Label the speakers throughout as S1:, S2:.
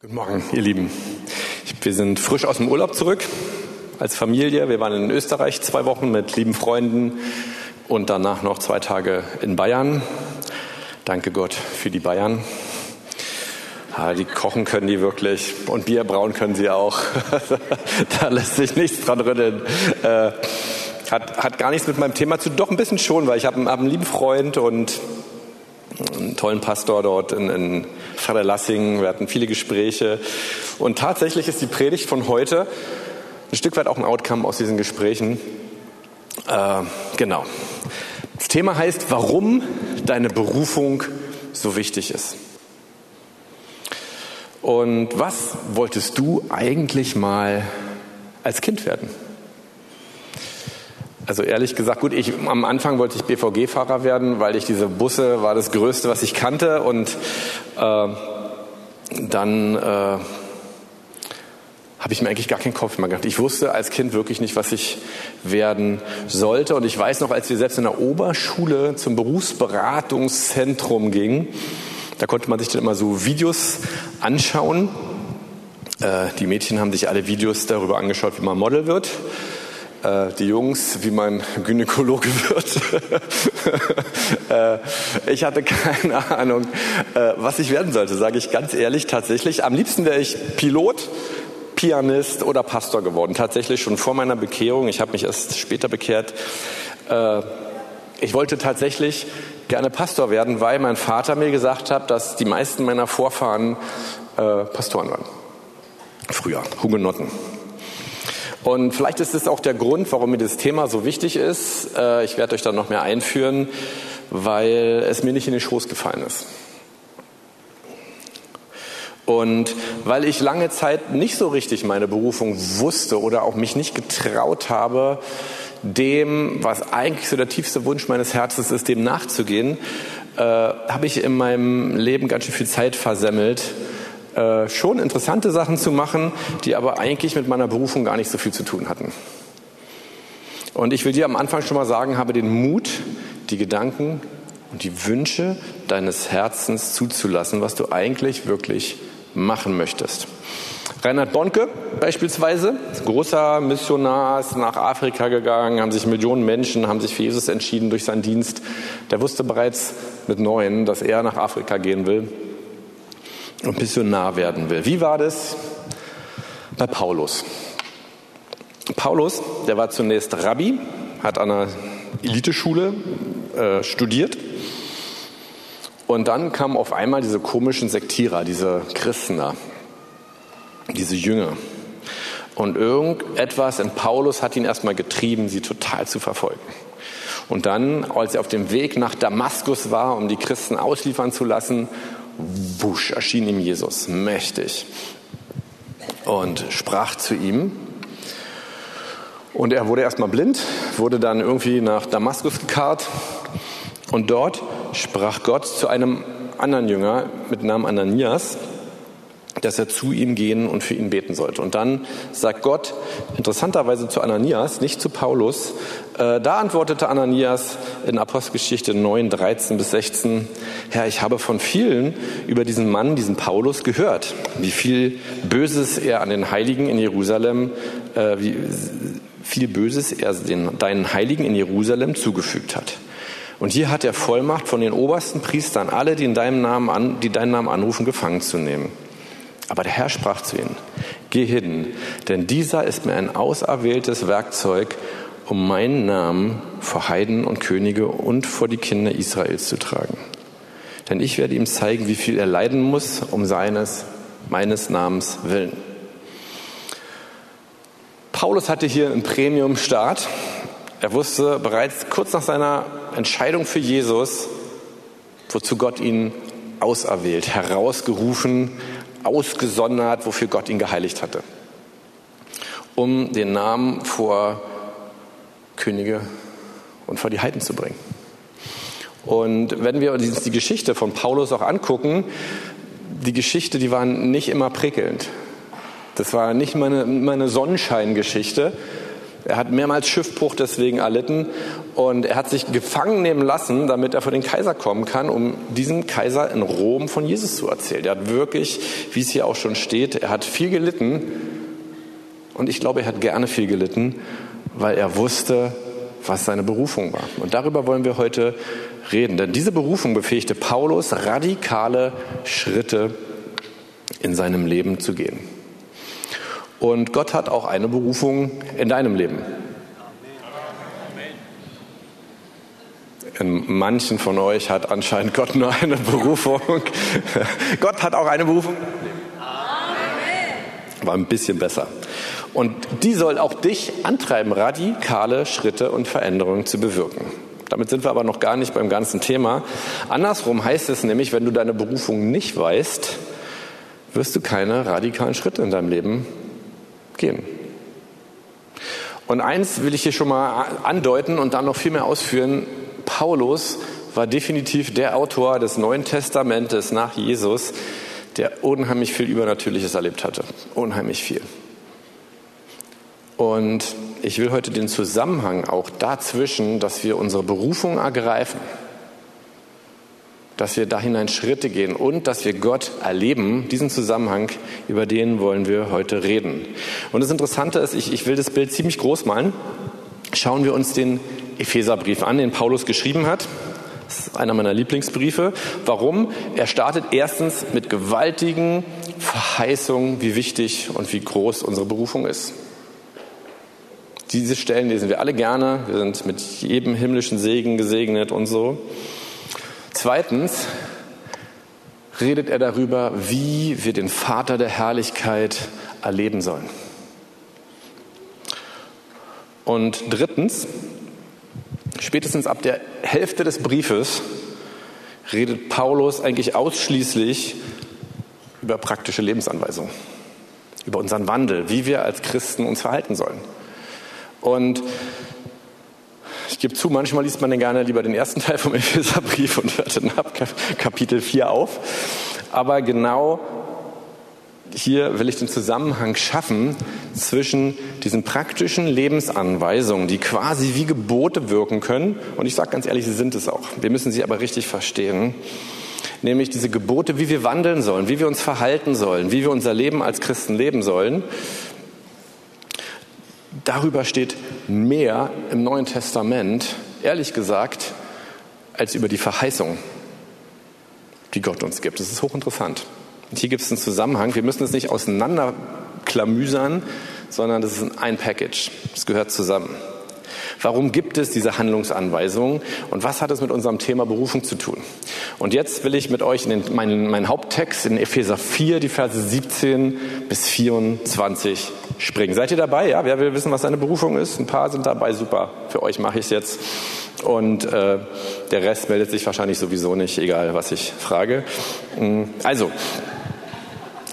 S1: Guten Morgen, ihr Lieben. Wir sind frisch aus dem Urlaub zurück als Familie. Wir waren in Österreich zwei Wochen mit lieben Freunden und danach noch zwei Tage in Bayern. Danke Gott für die Bayern. Ja, die kochen können die wirklich und Bier brauen können sie auch. da lässt sich nichts dran rütteln. Äh, hat, hat gar nichts mit meinem Thema zu, doch ein bisschen schon, weil ich habe hab einen lieben Freund und einen tollen Pastor dort in, in Freilassing. Wir hatten viele Gespräche. Und tatsächlich ist die Predigt von heute ein Stück weit auch ein Outcome aus diesen Gesprächen. Äh, genau. Das Thema heißt, warum deine Berufung so wichtig ist. Und was wolltest du eigentlich mal als Kind werden? Also ehrlich gesagt, gut, ich, am Anfang wollte ich BVG-Fahrer werden, weil ich diese Busse war das Größte, was ich kannte. Und äh, dann äh, habe ich mir eigentlich gar keinen Kopf mehr gemacht. Ich wusste als Kind wirklich nicht, was ich werden sollte. Und ich weiß noch, als wir selbst in der Oberschule zum Berufsberatungszentrum gingen, da konnte man sich dann immer so Videos anschauen. Äh, die Mädchen haben sich alle Videos darüber angeschaut, wie man Model wird. Äh, die Jungs, wie mein Gynäkologe wird. Äh, ich hatte keine Ahnung, äh, was ich werden sollte, sage ich ganz ehrlich, tatsächlich. Am liebsten wäre ich Pilot, Pianist oder Pastor geworden. Tatsächlich schon vor meiner Bekehrung. Ich habe mich erst später bekehrt. Ich wollte tatsächlich gerne Pastor werden, weil mein Vater mir gesagt hat, dass die meisten meiner Vorfahren Pastoren waren. Früher, Hugenotten. Und vielleicht ist es auch der Grund, warum mir das Thema so wichtig ist. Äh, ich werde euch dann noch mehr einführen, weil es mir nicht in den Schoß gefallen ist. Und weil ich lange Zeit nicht so richtig meine Berufung wusste oder auch mich nicht getraut habe, dem, was eigentlich so der tiefste Wunsch meines Herzens ist, dem nachzugehen, äh, habe ich in meinem Leben ganz schön viel Zeit versemmelt, äh, schon interessante Sachen zu machen, die aber eigentlich mit meiner Berufung gar nicht so viel zu tun hatten. Und ich will dir am Anfang schon mal sagen, habe den Mut, die Gedanken und die Wünsche deines Herzens zuzulassen, was du eigentlich wirklich machen möchtest. Reinhard Bonke beispielsweise, großer Missionar, ist nach Afrika gegangen, haben sich Millionen Menschen, haben sich für Jesus entschieden durch seinen Dienst. Der wusste bereits mit neun, dass er nach Afrika gehen will und Missionar werden will. Wie war das bei Paulus? Paulus, der war zunächst Rabbi, hat an einer Eliteschule äh, studiert und dann kamen auf einmal diese komischen Sektierer, diese Christener, diese Jünger. Und irgendetwas in Paulus hat ihn erstmal getrieben, sie total zu verfolgen. Und dann, als er auf dem Weg nach Damaskus war, um die Christen ausliefern zu lassen, wusch, erschien ihm Jesus mächtig und sprach zu ihm. Und er wurde erstmal blind, wurde dann irgendwie nach Damaskus gekarrt und dort sprach Gott zu einem anderen Jünger mit Namen Ananias, dass er zu ihm gehen und für ihn beten sollte. Und dann sagt Gott interessanterweise zu Ananias, nicht zu Paulus. Äh, da antwortete Ananias in Apostelgeschichte 9, 13 bis 16, Herr, ich habe von vielen über diesen Mann, diesen Paulus gehört, wie viel Böses er an den Heiligen in Jerusalem, äh, wie viel Böses er den, deinen Heiligen in Jerusalem zugefügt hat. Und hier hat er Vollmacht von den obersten Priestern, alle, die in deinem Namen an, die deinen Namen anrufen, gefangen zu nehmen. Aber der Herr sprach zu ihnen, geh hin, denn dieser ist mir ein auserwähltes Werkzeug, um meinen Namen vor Heiden und Könige und vor die Kinder Israels zu tragen. Denn ich werde ihm zeigen, wie viel er leiden muss, um seines, meines Namens willen. Paulus hatte hier einen Premium-Start. Er wusste bereits kurz nach seiner Entscheidung für Jesus, wozu Gott ihn auserwählt, herausgerufen, ausgesondert, wofür Gott ihn geheiligt hatte, um den Namen vor Könige und vor die Heiden zu bringen. Und wenn wir uns die Geschichte von Paulus auch angucken, die Geschichte, die war nicht immer prickelnd. Das war nicht meine, meine Sonnenscheingeschichte. Er hat mehrmals Schiffbruch deswegen erlitten Und er hat sich gefangen nehmen lassen, damit er vor den Kaiser kommen kann, um diesem Kaiser in Rom von Jesus zu erzählen. Er hat wirklich, wie es hier auch schon steht, er hat viel gelitten. Und ich glaube, er hat gerne viel gelitten, weil er wusste, was seine Berufung war. Und darüber wollen wir heute reden. Denn diese Berufung befähigte Paulus, radikale Schritte in seinem Leben zu gehen. Und Gott hat auch eine Berufung in deinem Leben. In manchen von euch hat anscheinend Gott nur eine Berufung. Gott hat auch eine Berufung. War ein bisschen besser. Und die soll auch dich antreiben, radikale Schritte und Veränderungen zu bewirken. Damit sind wir aber noch gar nicht beim ganzen Thema. Andersrum heißt es nämlich, wenn du deine Berufung nicht weißt, wirst du keine radikalen Schritte in deinem Leben gehen. Und eins will ich hier schon mal andeuten und dann noch viel mehr ausführen. Paulus war definitiv der Autor des Neuen Testamentes nach Jesus, der unheimlich viel Übernatürliches erlebt hatte. Unheimlich viel. Und ich will heute den Zusammenhang auch dazwischen, dass wir unsere Berufung ergreifen, dass wir da hinein Schritte gehen und dass wir Gott erleben, diesen Zusammenhang, über den wollen wir heute reden. Und das Interessante ist, ich, ich will das Bild ziemlich groß malen. Schauen wir uns den Epheserbrief an, den Paulus geschrieben hat. Das ist einer meiner Lieblingsbriefe. Warum? Er startet erstens mit gewaltigen Verheißungen, wie wichtig und wie groß unsere Berufung ist. Diese Stellen lesen wir alle gerne. Wir sind mit jedem himmlischen Segen gesegnet und so. Zweitens redet er darüber, wie wir den Vater der Herrlichkeit erleben sollen. Und drittens, spätestens ab der Hälfte des Briefes redet Paulus eigentlich ausschließlich über praktische Lebensanweisungen, über unseren Wandel, wie wir als Christen uns verhalten sollen. Und ich gebe zu, manchmal liest man dann gerne lieber den ersten Teil vom Epheserbrief und hört dann ab Kapitel 4 auf. Aber genau hier will ich den Zusammenhang schaffen zwischen diesen praktischen Lebensanweisungen, die quasi wie Gebote wirken können. Und ich sage ganz ehrlich, sie sind es auch. Wir müssen sie aber richtig verstehen. Nämlich diese Gebote, wie wir wandeln sollen, wie wir uns verhalten sollen, wie wir unser Leben als Christen leben sollen. Darüber steht mehr im Neuen Testament, ehrlich gesagt, als über die Verheißung, die Gott uns gibt. Das ist hochinteressant. Und hier gibt es einen Zusammenhang. Wir müssen es nicht auseinanderklamüsern, sondern das ist ein Package. Es gehört zusammen. Warum gibt es diese Handlungsanweisungen und was hat es mit unserem Thema Berufung zu tun? Und jetzt will ich mit euch in den, meinen, meinen Haupttext in Epheser 4, die Verse 17 bis 24 springen. Seid ihr dabei? Ja, wer will wissen, was seine Berufung ist? Ein paar sind dabei, super. Für euch mache ich es jetzt. Und äh, der Rest meldet sich wahrscheinlich sowieso nicht, egal was ich frage. Mm, also,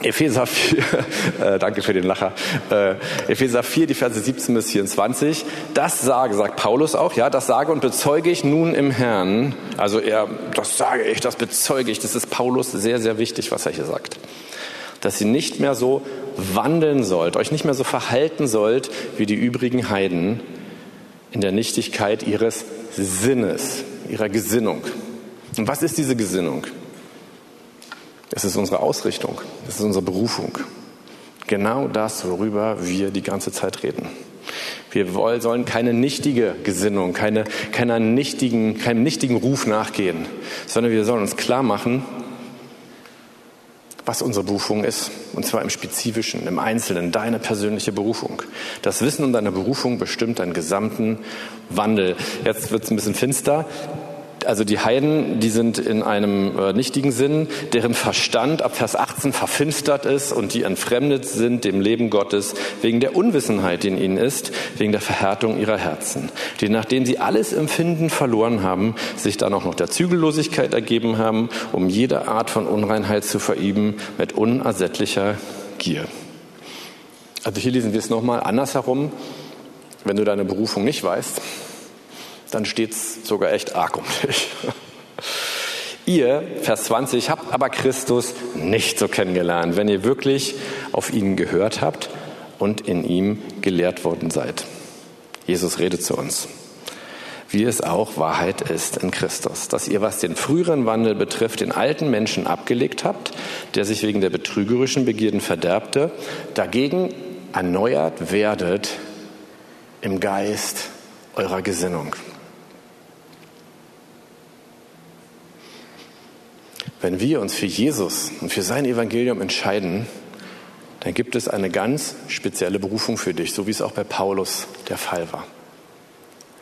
S1: Epheser 4, äh, danke für den Lacher. Äh, Epheser 4, die Verse 17 bis 24. Das sage, sagt Paulus auch, ja, das sage und bezeuge ich nun im Herrn. Also er, das sage ich, das bezeuge ich. Das ist Paulus sehr, sehr wichtig, was er hier sagt. Dass ihr nicht mehr so wandeln sollt, euch nicht mehr so verhalten sollt wie die übrigen Heiden in der Nichtigkeit ihres Sinnes, ihrer Gesinnung. Und was ist diese Gesinnung? Es ist unsere Ausrichtung, es ist unsere Berufung. Genau das, worüber wir die ganze Zeit reden. Wir sollen keine nichtige Gesinnung, keine, keiner nichtigen, keinem nichtigen Ruf nachgehen, sondern wir sollen uns klar machen, was unsere Berufung ist. Und zwar im Spezifischen, im Einzelnen, deine persönliche Berufung. Das Wissen um deine Berufung bestimmt deinen gesamten Wandel. Jetzt wird es ein bisschen finster also die Heiden, die sind in einem äh, nichtigen Sinn, deren Verstand ab Vers 18 verfinstert ist und die entfremdet sind dem Leben Gottes wegen der Unwissenheit, die in ihnen ist, wegen der Verhärtung ihrer Herzen, die nachdem sie alles Empfinden verloren haben, sich dann auch noch der Zügellosigkeit ergeben haben, um jede Art von Unreinheit zu verüben mit unersättlicher Gier. Also hier lesen wir es nochmal andersherum. Wenn du deine Berufung nicht weißt, dann steht es sogar echt arg um dich. Ihr, Vers 20, habt aber Christus nicht so kennengelernt, wenn ihr wirklich auf ihn gehört habt und in ihm gelehrt worden seid. Jesus redet zu uns. wie es auch Wahrheit ist in Christus, dass ihr, was den früheren Wandel betrifft, den alten Menschen abgelegt habt, der sich wegen der betrügerischen Begierden verderbte, dagegen erneuert werdet im Geist eurer Gesinnung. Wenn wir uns für Jesus und für sein Evangelium entscheiden, dann gibt es eine ganz spezielle Berufung für dich, so wie es auch bei Paulus der Fall war.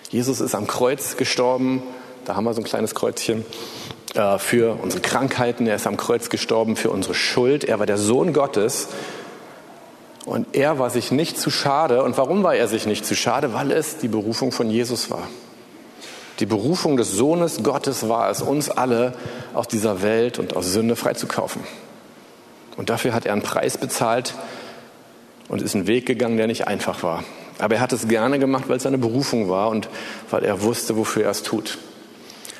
S1: Jesus ist am Kreuz gestorben, da haben wir so ein kleines Kreuzchen, äh, für unsere Krankheiten, er ist am Kreuz gestorben für unsere Schuld, er war der Sohn Gottes und er war sich nicht zu schade. Und warum war er sich nicht zu schade? Weil es die Berufung von Jesus war. Die Berufung des Sohnes Gottes war es, uns alle aus dieser Welt und aus Sünde freizukaufen. Und dafür hat er einen Preis bezahlt und ist einen Weg gegangen, der nicht einfach war. Aber er hat es gerne gemacht, weil es seine Berufung war und weil er wusste, wofür er es tut.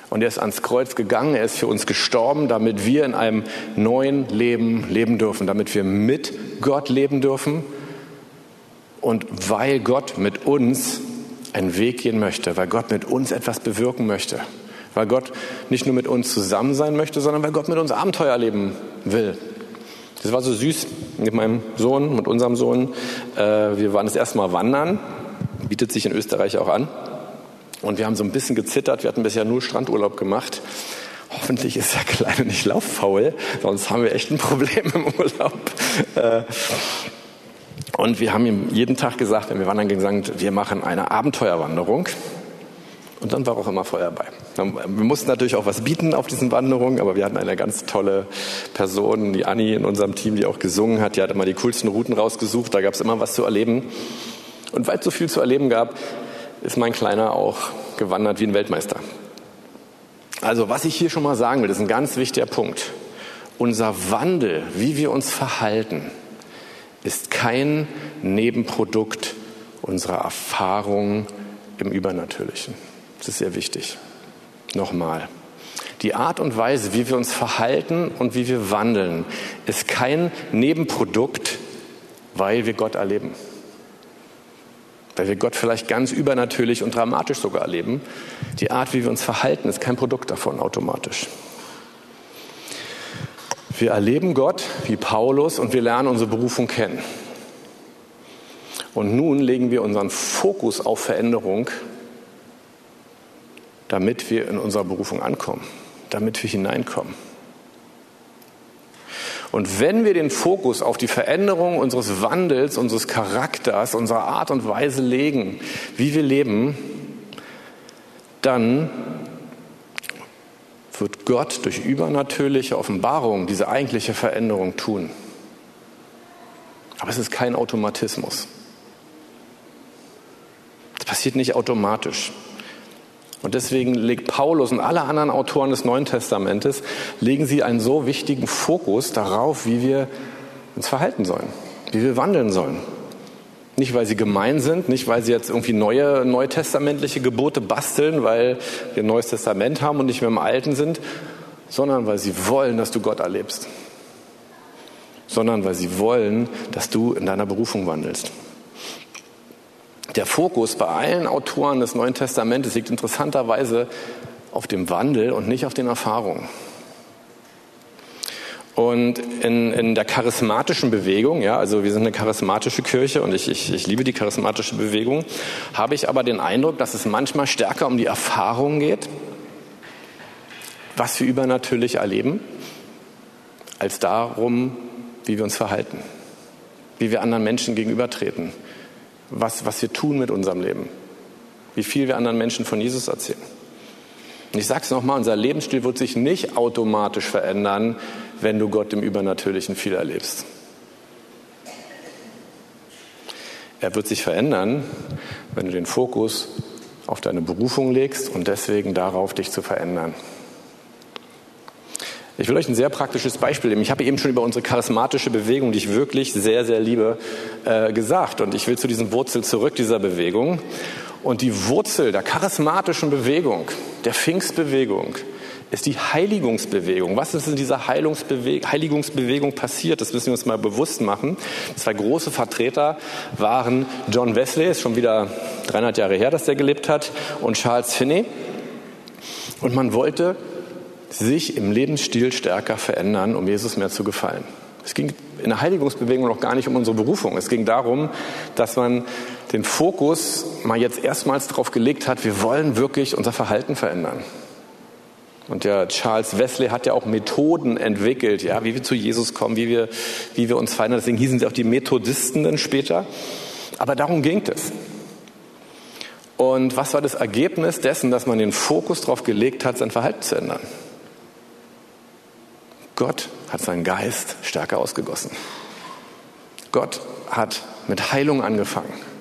S1: Und er ist ans Kreuz gegangen, er ist für uns gestorben, damit wir in einem neuen Leben leben dürfen, damit wir mit Gott leben dürfen und weil Gott mit uns einen Weg gehen möchte, weil Gott mit uns etwas bewirken möchte, weil Gott nicht nur mit uns zusammen sein möchte, sondern weil Gott mit uns Abenteuer leben will. Das war so süß mit meinem Sohn, mit unserem Sohn. Äh, wir waren das erste Mal wandern, bietet sich in Österreich auch an. Und wir haben so ein bisschen gezittert. Wir hatten bisher nur Strandurlaub gemacht. Hoffentlich ist der Kleine nicht lauffaul, sonst haben wir echt ein Problem im Urlaub. Und wir haben ihm jeden Tag gesagt, wenn wir wandern gesagt, wir machen eine Abenteuerwanderung. Und dann war auch immer Feuer bei. Wir mussten natürlich auch was bieten auf diesen Wanderungen, aber wir hatten eine ganz tolle Person, die Anni in unserem Team, die auch gesungen hat. Die hat immer die coolsten Routen rausgesucht. Da gab es immer was zu erleben. Und weil es so viel zu erleben gab, ist mein Kleiner auch gewandert wie ein Weltmeister. Also was ich hier schon mal sagen will, ist ein ganz wichtiger Punkt. Unser Wandel, wie wir uns verhalten, ist kein Nebenprodukt unserer Erfahrung im Übernatürlichen. Das ist sehr wichtig. Nochmal. Die Art und Weise, wie wir uns verhalten und wie wir wandeln, ist kein Nebenprodukt, weil wir Gott erleben. Weil wir Gott vielleicht ganz übernatürlich und dramatisch sogar erleben. Die Art, wie wir uns verhalten, ist kein Produkt davon automatisch. Wir erleben Gott wie Paulus und wir lernen unsere Berufung kennen. Und nun legen wir unseren Fokus auf Veränderung damit wir in unserer Berufung ankommen, damit wir hineinkommen. Und wenn wir den Fokus auf die Veränderung unseres Wandels, unseres Charakters, unserer Art und Weise legen, wie wir leben, dann wird Gott durch übernatürliche Offenbarung diese eigentliche Veränderung tun. Aber es ist kein Automatismus. Das passiert nicht automatisch. Und deswegen legt Paulus und alle anderen Autoren des Neuen Testamentes, legen sie einen so wichtigen Fokus darauf, wie wir uns verhalten sollen, wie wir wandeln sollen. Nicht, weil sie gemein sind, nicht, weil sie jetzt irgendwie neue neutestamentliche Gebote basteln, weil wir ein neues Testament haben und nicht mehr im Alten sind, sondern weil sie wollen, dass du Gott erlebst. Sondern weil sie wollen, dass du in deiner Berufung wandelst. Der Fokus bei allen Autoren des Neuen Testamentes liegt interessanterweise auf dem Wandel und nicht auf den Erfahrungen. Und in, in der charismatischen Bewegung, ja, also wir sind eine charismatische Kirche und ich, ich, ich liebe die charismatische Bewegung, habe ich aber den Eindruck, dass es manchmal stärker um die Erfahrungen geht, was wir übernatürlich erleben, als darum, wie wir uns verhalten, wie wir anderen Menschen gegenübertreten, was, was wir tun mit unserem Leben, wie viel wir anderen Menschen von Jesus erzählen. Ich sage es nochmal, unser Lebensstil wird sich nicht automatisch verändern, wenn du Gott im Übernatürlichen viel erlebst. Er wird sich verändern, wenn du den Fokus auf deine Berufung legst und deswegen darauf, dich zu verändern. Ich will euch ein sehr praktisches Beispiel geben. Ich habe eben schon über unsere charismatische Bewegung, die ich wirklich sehr, sehr liebe, äh, gesagt. Und ich will zu diesen Wurzeln zurück dieser Bewegung. Und die Wurzel der charismatischen Bewegung, der Pfingstbewegung, ist die Heiligungsbewegung. Was ist in dieser Heiligungsbewegung passiert? Das müssen wir uns mal bewusst machen. Zwei große Vertreter waren John Wesley, ist schon wieder 300 Jahre her, dass der gelebt hat, und Charles Finney. Und man wollte sich im Lebensstil stärker verändern, um Jesus mehr zu gefallen. Es ging in der Heiligungsbewegung noch gar nicht um unsere Berufung. Es ging darum, dass man den Fokus mal jetzt erstmals darauf gelegt hat, wir wollen wirklich unser Verhalten verändern. Und der Charles Wesley hat ja auch Methoden entwickelt, ja, wie wir zu Jesus kommen, wie wir, wie wir uns verändern. Deswegen hießen sie auch die Methodisten dann später. Aber darum ging es. Und was war das Ergebnis dessen, dass man den Fokus darauf gelegt hat, sein Verhalten zu ändern? Gott hat seinen Geist stärker ausgegossen. Gott hat mit Heilung angefangen.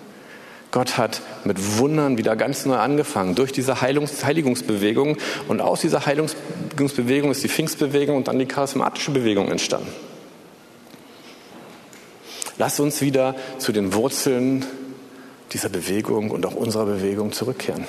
S1: Gott hat mit Wundern wieder ganz neu angefangen, durch diese Heilungs Heiligungsbewegung. Und aus dieser Heiligungsbewegung ist die Pfingstbewegung und dann die charismatische Bewegung entstanden. Lass uns wieder zu den Wurzeln dieser Bewegung und auch unserer Bewegung zurückkehren.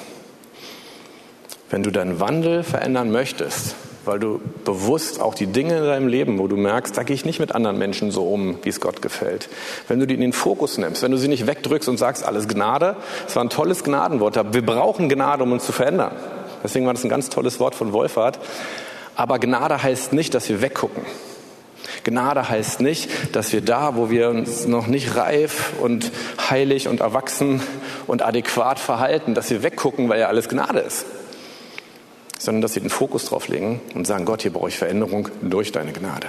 S1: Wenn du deinen Wandel verändern möchtest, weil du bewusst auch die Dinge in deinem Leben, wo du merkst, da gehe ich nicht mit anderen Menschen so um, wie es Gott gefällt. Wenn du die in den Fokus nimmst, wenn du sie nicht wegdrückst und sagst, alles Gnade, es war ein tolles Gnadenwort, wir brauchen Gnade, um uns zu verändern. Deswegen war das ein ganz tolles Wort von Wolfhard. Aber Gnade heißt nicht, dass wir weggucken. Gnade heißt nicht, dass wir da, wo wir uns noch nicht reif und heilig und erwachsen und adäquat verhalten, dass wir weggucken, weil ja alles Gnade ist sondern dass sie den Fokus drauf legen und sagen, Gott, hier brauche ich Veränderung durch deine Gnade.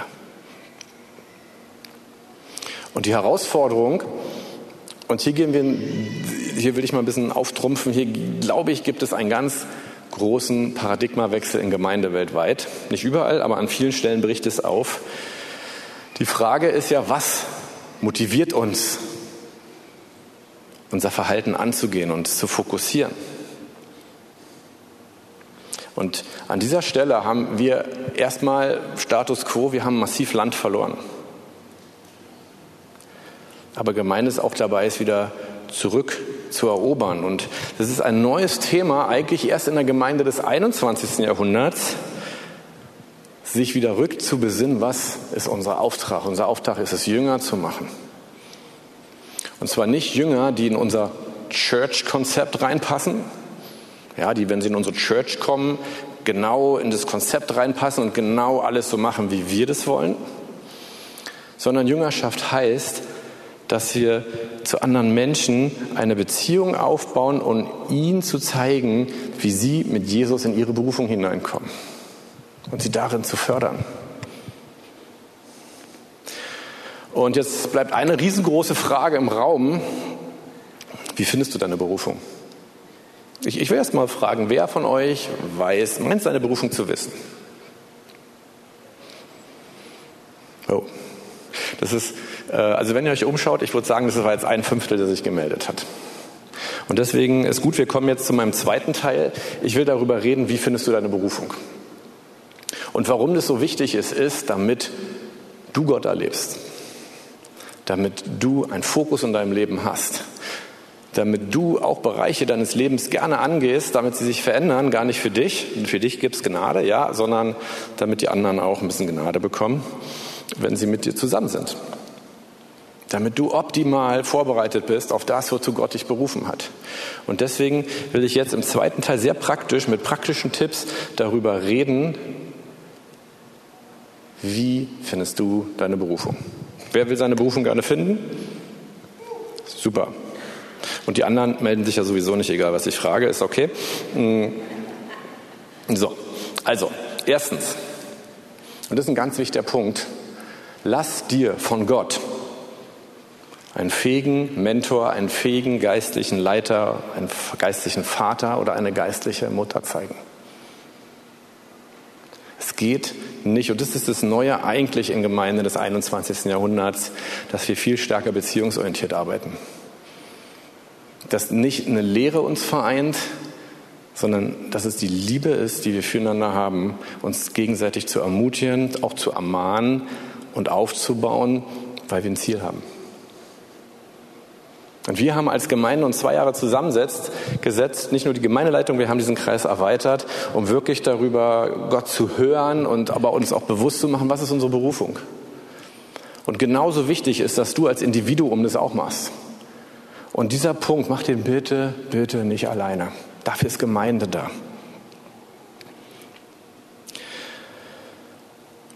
S1: Und die Herausforderung, und hier gehen wir, hier will ich mal ein bisschen auftrumpfen, hier glaube ich, gibt es einen ganz großen Paradigmawechsel in Gemeinde weltweit. Nicht überall, aber an vielen Stellen bricht es auf. Die Frage ist ja, was motiviert uns, unser Verhalten anzugehen und zu fokussieren? Und an dieser Stelle haben wir erstmal Status quo, wir haben massiv Land verloren. Aber gemeint ist auch dabei, es wieder zurück zu erobern. Und das ist ein neues Thema, eigentlich erst in der Gemeinde des 21. Jahrhunderts, sich wieder rückzubesinnen, was ist unser Auftrag. Unser Auftrag ist es, Jünger zu machen. Und zwar nicht Jünger, die in unser Church-Konzept reinpassen, ja, die, wenn sie in unsere Church kommen, genau in das Konzept reinpassen und genau alles so machen, wie wir das wollen, sondern Jüngerschaft heißt, dass wir zu anderen Menschen eine Beziehung aufbauen und ihnen zu zeigen, wie sie mit Jesus in ihre Berufung hineinkommen und sie darin zu fördern. Und jetzt bleibt eine riesengroße Frage im Raum. Wie findest du deine Berufung? Ich, ich will erst mal fragen, wer von euch weiß, meint seine Berufung zu wissen? Oh. Das ist, äh, also wenn ihr euch umschaut, ich würde sagen, das war jetzt ein Fünftel, der sich gemeldet hat. Und deswegen ist gut, wir kommen jetzt zu meinem zweiten Teil. Ich will darüber reden, wie findest du deine Berufung? Und warum das so wichtig ist, ist, damit du Gott erlebst. Damit du einen Fokus in deinem Leben hast damit du auch Bereiche deines Lebens gerne angehst, damit sie sich verändern, gar nicht für dich, für dich gibt es Gnade, ja, sondern damit die anderen auch ein bisschen Gnade bekommen, wenn sie mit dir zusammen sind. Damit du optimal vorbereitet bist auf das, wozu Gott dich berufen hat. Und deswegen will ich jetzt im zweiten Teil sehr praktisch mit praktischen Tipps darüber reden, wie findest du deine Berufung? Wer will seine Berufung gerne finden? Super. Und die anderen melden sich ja sowieso nicht, egal was ich frage, ist okay. Mm. So, also, erstens, und das ist ein ganz wichtiger Punkt, lass dir von Gott einen fähigen Mentor, einen fähigen geistlichen Leiter, einen geistlichen Vater oder eine geistliche Mutter zeigen. Es geht nicht, und das ist das Neue eigentlich in Gemeinden des 21. Jahrhunderts, dass wir viel stärker beziehungsorientiert arbeiten dass nicht eine Lehre uns vereint, sondern dass es die Liebe ist, die wir füreinander haben, uns gegenseitig zu ermutigen, auch zu ermahnen und aufzubauen, weil wir ein Ziel haben. Und wir haben als Gemeinde uns zwei Jahre zusammensetzt, gesetzt, nicht nur die Gemeindeleitung, wir haben diesen Kreis erweitert, um wirklich darüber Gott zu hören und aber uns auch bewusst zu machen, was ist unsere Berufung. Und genauso wichtig ist, dass du als Individuum das auch machst. Und dieser Punkt, mach den bitte, bitte nicht alleine. Dafür ist Gemeinde da.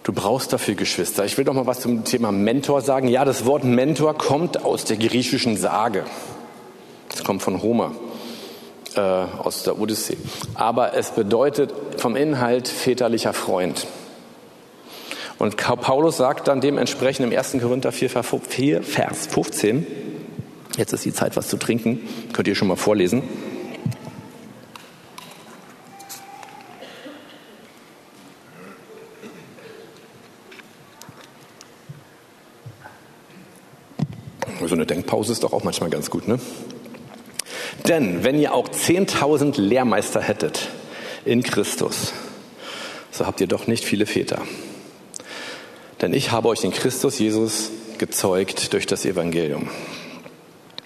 S1: Du brauchst dafür Geschwister. Ich will doch mal was zum Thema Mentor sagen. Ja, das Wort Mentor kommt aus der griechischen Sage. Es kommt von Homer äh, aus der Odyssee. Aber es bedeutet vom Inhalt väterlicher Freund. Und Paulus sagt dann dementsprechend im 1. Korinther 4, Vers 15, jetzt ist die Zeit, was zu trinken, könnt ihr schon mal vorlesen. So eine Denkpause ist doch auch manchmal ganz gut, ne? Denn wenn ihr auch 10.000 Lehrmeister hättet in Christus, so habt ihr doch nicht viele Väter. Denn ich habe euch in Christus Jesus gezeugt durch das Evangelium.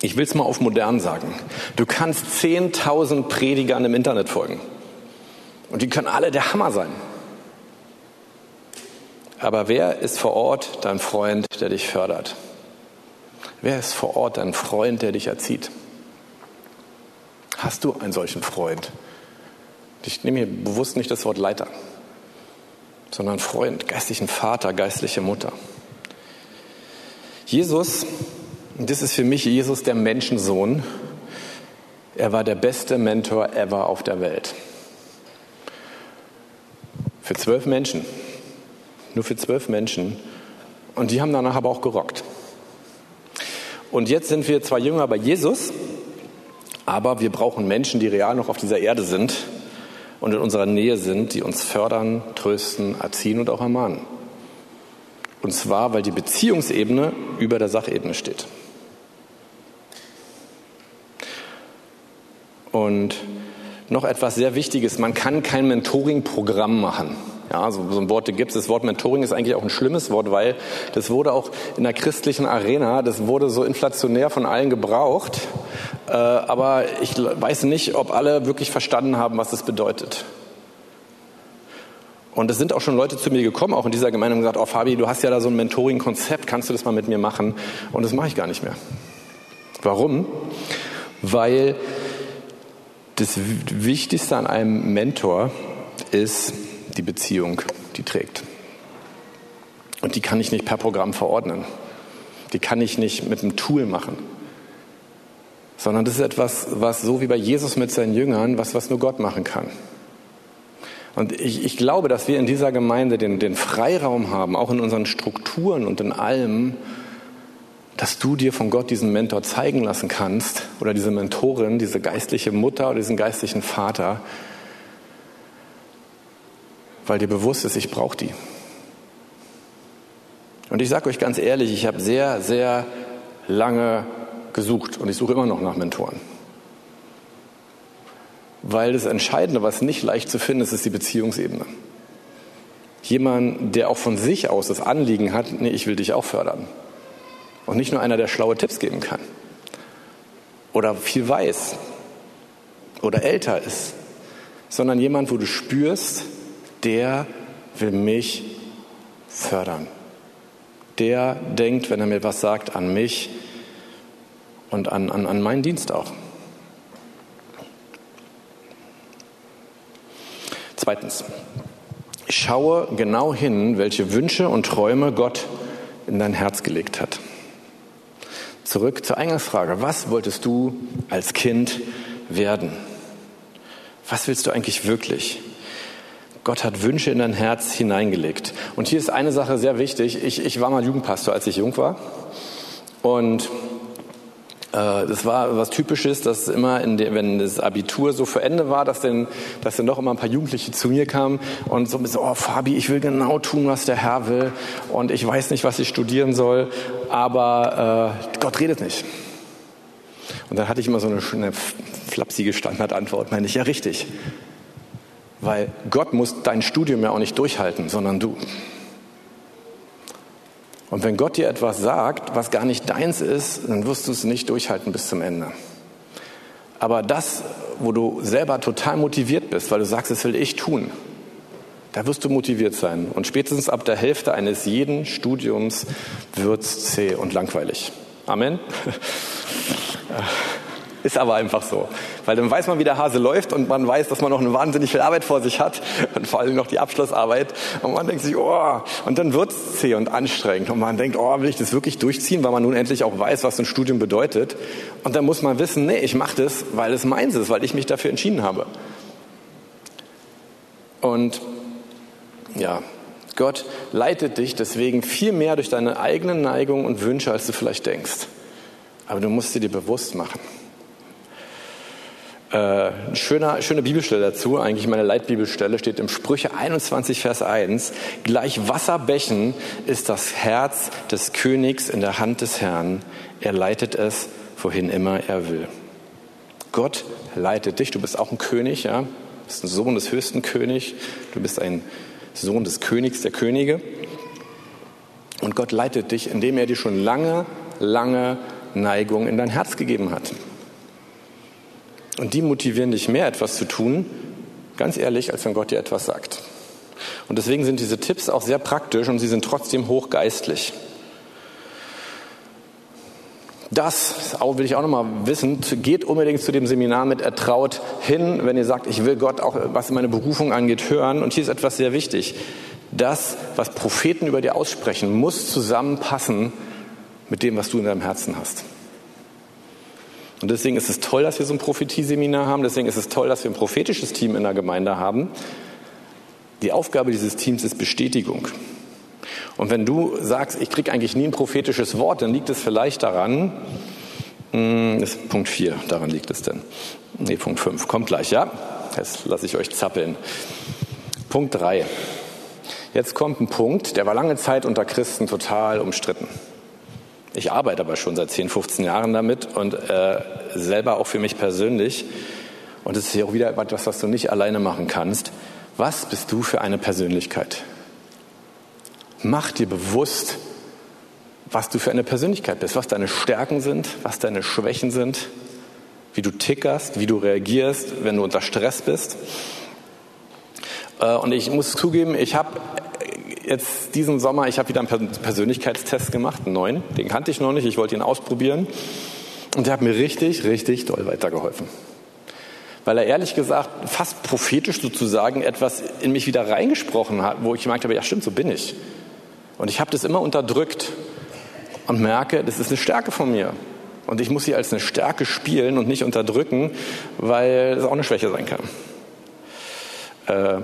S1: Ich will es mal auf modern sagen. Du kannst 10.000 Predigern im Internet folgen. Und die können alle der Hammer sein. Aber wer ist vor Ort dein Freund, der dich fördert? Wer ist vor Ort dein Freund, der dich erzieht? Hast du einen solchen Freund? Ich nehme hier bewusst nicht das Wort Leiter sondern Freund, geistlichen Vater, geistliche Mutter. Jesus, und das ist für mich Jesus der Menschensohn, er war der beste Mentor ever auf der Welt. Für zwölf Menschen. Nur für zwölf Menschen. Und die haben danach aber auch gerockt. Und jetzt sind wir zwar jünger bei Jesus, aber wir brauchen Menschen, die real noch auf dieser Erde sind und in unserer Nähe sind, die uns fördern, trösten, erziehen und auch ermahnen. Und zwar, weil die Beziehungsebene über der Sachebene steht. Und noch etwas sehr Wichtiges, man kann kein Mentoring-Programm machen. Ja, so, so ein Wort gibt es. Das Wort Mentoring ist eigentlich auch ein schlimmes Wort, weil das wurde auch in der christlichen Arena, das wurde so inflationär von allen gebraucht. Äh, aber ich weiß nicht, ob alle wirklich verstanden haben, was das bedeutet. Und es sind auch schon Leute zu mir gekommen, auch in dieser Gemeinde, und gesagt, oh Fabi, du hast ja da so ein Mentoring-Konzept, kannst du das mal mit mir machen? Und das mache ich gar nicht mehr. Warum? Weil das Wichtigste an einem Mentor ist die Beziehung, die trägt. Und die kann ich nicht per Programm verordnen. Die kann ich nicht mit einem Tool machen sondern das ist etwas, was so wie bei Jesus mit seinen Jüngern, was, was nur Gott machen kann. Und ich, ich glaube, dass wir in dieser Gemeinde den, den Freiraum haben, auch in unseren Strukturen und in allem, dass du dir von Gott diesen Mentor zeigen lassen kannst oder diese Mentorin, diese geistliche Mutter oder diesen geistlichen Vater, weil dir bewusst ist, ich brauche die. Und ich sage euch ganz ehrlich, ich habe sehr, sehr lange gesucht und ich suche immer noch nach Mentoren. Weil das Entscheidende, was nicht leicht zu finden ist, ist die Beziehungsebene. Jemand, der auch von sich aus das Anliegen hat, nee, ich will dich auch fördern. Und nicht nur einer, der schlaue Tipps geben kann. Oder viel weiß. Oder älter ist. Sondern jemand, wo du spürst, der will mich fördern. Der denkt, wenn er mir was sagt, an mich und an, an, an meinen Dienst auch. Zweitens, schaue genau hin, welche Wünsche und Träume Gott in dein Herz gelegt hat. Zurück zur Eingangsfrage. Was wolltest du als Kind werden? Was willst du eigentlich wirklich? Gott hat Wünsche in dein Herz hineingelegt. Und hier ist eine Sache sehr wichtig. Ich, ich war mal Jugendpastor, als ich jung war. Und das war was Typisches, dass immer, in der, wenn das Abitur so vor Ende war, dass dann, dass dann doch immer ein paar Jugendliche zu mir kamen und so ein bisschen, oh Fabi, ich will genau tun, was der Herr will und ich weiß nicht, was ich studieren soll, aber äh, Gott redet nicht. Und dann hatte ich immer so eine schöne flapsige Standardantwort, meine ich, ja richtig. Weil Gott muss dein Studium ja auch nicht durchhalten, sondern du. Und wenn Gott dir etwas sagt, was gar nicht deins ist, dann wirst du es nicht durchhalten bis zum Ende. Aber das, wo du selber total motiviert bist, weil du sagst, das will ich tun, da wirst du motiviert sein. Und spätestens ab der Hälfte eines jeden Studiums wird es zäh und langweilig. Amen. Ist aber einfach so. Weil dann weiß man, wie der Hase läuft und man weiß, dass man noch eine wahnsinnig viel Arbeit vor sich hat und vor allem noch die Abschlussarbeit. Und man denkt sich, oh, und dann wird es zäh und anstrengend. Und man denkt, oh, will ich das wirklich durchziehen, weil man nun endlich auch weiß, was so ein Studium bedeutet. Und dann muss man wissen, nee, ich mache das, weil es meins ist, weil ich mich dafür entschieden habe. Und ja, Gott leitet dich deswegen viel mehr durch deine eigenen Neigungen und Wünsche, als du vielleicht denkst. Aber du musst sie dir bewusst machen. Äh, schöner, schöne Bibelstelle dazu, eigentlich meine Leitbibelstelle, steht im Sprüche 21, Vers 1. Gleich Wasserbächen ist das Herz des Königs in der Hand des Herrn. Er leitet es, wohin immer er will. Gott leitet dich. Du bist auch ein König, ja. Du bist ein Sohn des höchsten Königs. Du bist ein Sohn des Königs der Könige. Und Gott leitet dich, indem er dir schon lange, lange Neigung in dein Herz gegeben hat. Und die motivieren dich mehr, etwas zu tun, ganz ehrlich, als wenn Gott dir etwas sagt. Und deswegen sind diese Tipps auch sehr praktisch und sie sind trotzdem hochgeistlich. Das will ich auch nochmal wissen. Geht unbedingt zu dem Seminar mit Ertraut hin, wenn ihr sagt, ich will Gott auch, was meine Berufung angeht, hören. Und hier ist etwas sehr wichtig. Das, was Propheten über dir aussprechen, muss zusammenpassen mit dem, was du in deinem Herzen hast. Und deswegen ist es toll, dass wir so ein Prophetieseminar haben. Deswegen ist es toll, dass wir ein prophetisches Team in der Gemeinde haben. Die Aufgabe dieses Teams ist Bestätigung. Und wenn du sagst, ich kriege eigentlich nie ein prophetisches Wort, dann liegt es vielleicht daran, hm, ist Punkt 4, daran liegt es denn. Nee, Punkt 5, kommt gleich, ja? Jetzt lasse ich euch zappeln. Punkt 3. Jetzt kommt ein Punkt, der war lange Zeit unter Christen total umstritten. Ich arbeite aber schon seit 10, 15 Jahren damit und äh, selber auch für mich persönlich. Und es ist ja auch wieder etwas, was du nicht alleine machen kannst. Was bist du für eine Persönlichkeit? Mach dir bewusst, was du für eine Persönlichkeit bist, was deine Stärken sind, was deine Schwächen sind, wie du tickerst, wie du reagierst, wenn du unter Stress bist. Äh, und ich muss zugeben, ich habe jetzt diesen Sommer, ich habe wieder einen Persönlichkeitstest gemacht, einen neuen, den kannte ich noch nicht, ich wollte ihn ausprobieren und der hat mir richtig, richtig doll weitergeholfen. Weil er ehrlich gesagt fast prophetisch sozusagen etwas in mich wieder reingesprochen hat, wo ich gemerkt habe, ja stimmt, so bin ich. Und ich habe das immer unterdrückt und merke, das ist eine Stärke von mir. Und ich muss sie als eine Stärke spielen und nicht unterdrücken, weil es auch eine Schwäche sein kann. Äh,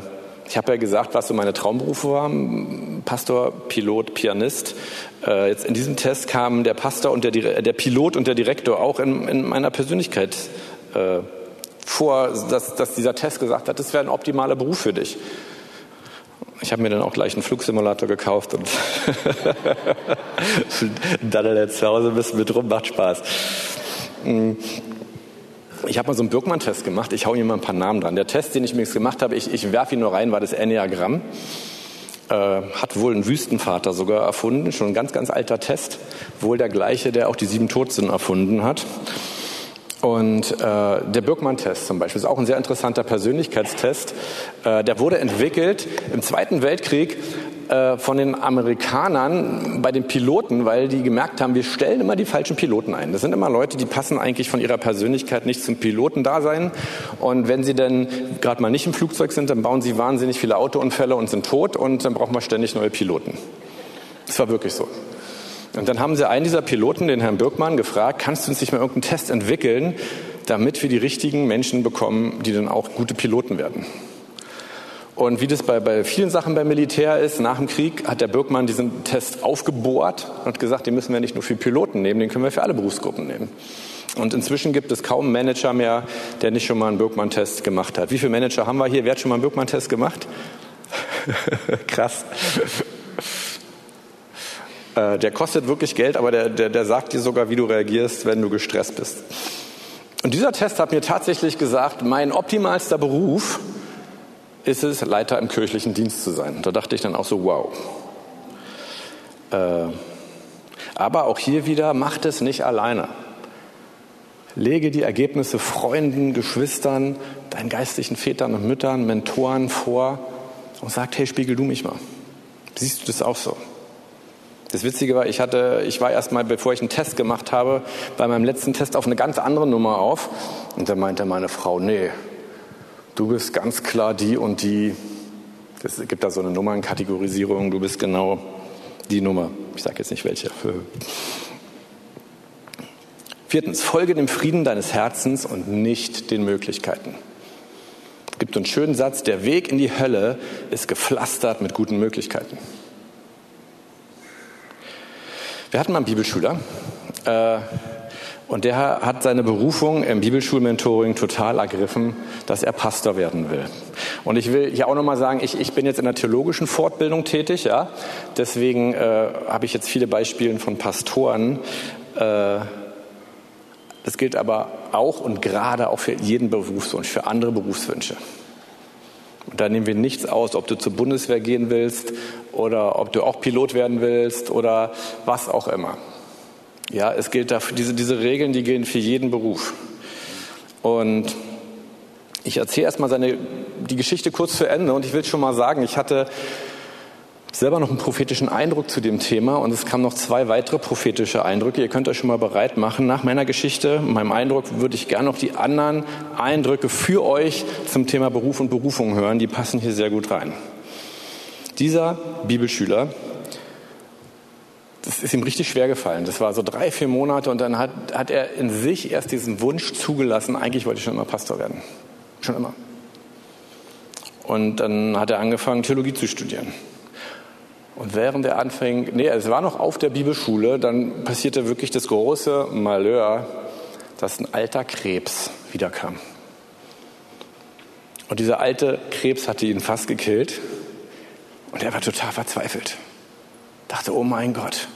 S1: ich habe ja gesagt, was so meine Traumberufe waren. Pastor, Pilot, Pianist. Äh, jetzt in diesem Test kamen der Pastor und der, der Pilot und der Direktor auch in, in meiner Persönlichkeit äh, vor, dass, dass dieser Test gesagt hat, das wäre ein optimaler Beruf für dich. Ich habe mir dann auch gleich einen Flugsimulator gekauft und daddel jetzt zu Hause ein bisschen mit rum, macht Spaß. Ich habe mal so einen Birkmann-Test gemacht. Ich hau hier mal ein paar Namen dran. Der Test, den ich mir gemacht habe, ich, ich werfe ihn nur rein, war das Enneagramm. Äh, hat wohl ein Wüstenvater sogar erfunden. Schon ein ganz, ganz alter Test. Wohl der gleiche, der auch die sieben Todsünden erfunden hat. Und äh, der Birkmann-Test zum Beispiel ist auch ein sehr interessanter Persönlichkeitstest. Äh, der wurde entwickelt im Zweiten Weltkrieg äh, von den Amerikanern bei den Piloten, weil die gemerkt haben, wir stellen immer die falschen Piloten ein. Das sind immer Leute, die passen eigentlich von ihrer Persönlichkeit nicht zum Pilotendasein. Und wenn sie dann gerade mal nicht im Flugzeug sind, dann bauen sie wahnsinnig viele Autounfälle und sind tot und dann brauchen wir ständig neue Piloten. Das war wirklich so. Und dann haben sie einen dieser Piloten, den Herrn Birkmann, gefragt, kannst du uns nicht mal irgendeinen Test entwickeln, damit wir die richtigen Menschen bekommen, die dann auch gute Piloten werden? Und wie das bei, bei vielen Sachen beim Militär ist, nach dem Krieg hat der Birkmann diesen Test aufgebohrt und gesagt, den müssen wir nicht nur für Piloten nehmen, den können wir für alle Berufsgruppen nehmen. Und inzwischen gibt es kaum einen Manager mehr, der nicht schon mal einen Birkmann-Test gemacht hat. Wie viele Manager haben wir hier? Wer hat schon mal einen Birkmann-Test gemacht? Krass. Äh, der kostet wirklich Geld, aber der, der, der sagt dir sogar, wie du reagierst, wenn du gestresst bist. Und dieser Test hat mir tatsächlich gesagt, mein optimalster Beruf ist es, Leiter im kirchlichen Dienst zu sein. Da dachte ich dann auch so, wow. Äh, Aber auch hier wieder, macht es nicht alleine. Lege die Ergebnisse Freunden, Geschwistern, deinen geistlichen Vätern und Müttern, Mentoren vor und sag, hey, spiegel du mich mal. Siehst du das auch so? Das Witzige war, ich hatte, ich war erst mal, bevor ich einen Test gemacht habe, bei meinem letzten Test auf eine ganz andere Nummer auf. Und da meinte meine Frau, nee, du bist ganz klar die und die. Es gibt da so eine Nummernkategorisierung, du bist genau die Nummer. Ich sage jetzt nicht welche. Viertens, folge dem Frieden deines Herzens und nicht den Möglichkeiten. Es gibt einen schönen Satz, der Weg in die Hölle ist gepflastert mit guten Möglichkeiten. Wir hatten mal einen Bibelschüler äh, und der hat seine Berufung im Bibelschulmentoring total ergriffen, dass er Pastor werden will. Und ich will hier auch nochmal sagen, ich, ich bin jetzt in der theologischen Fortbildung tätig, ja. Deswegen äh, habe ich jetzt viele Beispiele von Pastoren. Äh, das gilt aber auch und gerade auch für jeden Berufswunsch, für andere Berufswünsche. Und da nehmen wir nichts aus, ob du zur Bundeswehr gehen willst oder ob du auch Pilot werden willst oder was auch immer. Ja, es gilt dafür, diese, diese Regeln, die gehen für jeden Beruf. Und ich erzähle erstmal seine, die Geschichte kurz zu Ende und ich will schon mal sagen, ich hatte selber noch einen prophetischen Eindruck zu dem Thema und es kamen noch zwei weitere prophetische Eindrücke. Ihr könnt euch schon mal bereit machen. Nach meiner Geschichte, meinem Eindruck, würde ich gerne noch die anderen Eindrücke für euch zum Thema Beruf und Berufung hören. Die passen hier sehr gut rein. Dieser Bibelschüler, das ist ihm richtig schwer gefallen. Das war so drei, vier Monate und dann hat, hat er in sich erst diesen Wunsch zugelassen, eigentlich wollte ich schon immer Pastor werden. Schon immer. Und dann hat er angefangen, Theologie zu studieren. Und während er anfing, nee, es war noch auf der Bibelschule, dann passierte wirklich das große Malheur, dass ein alter Krebs wiederkam. Und dieser alte Krebs hatte ihn fast gekillt. Und er war total verzweifelt. Dachte, oh mein Gott.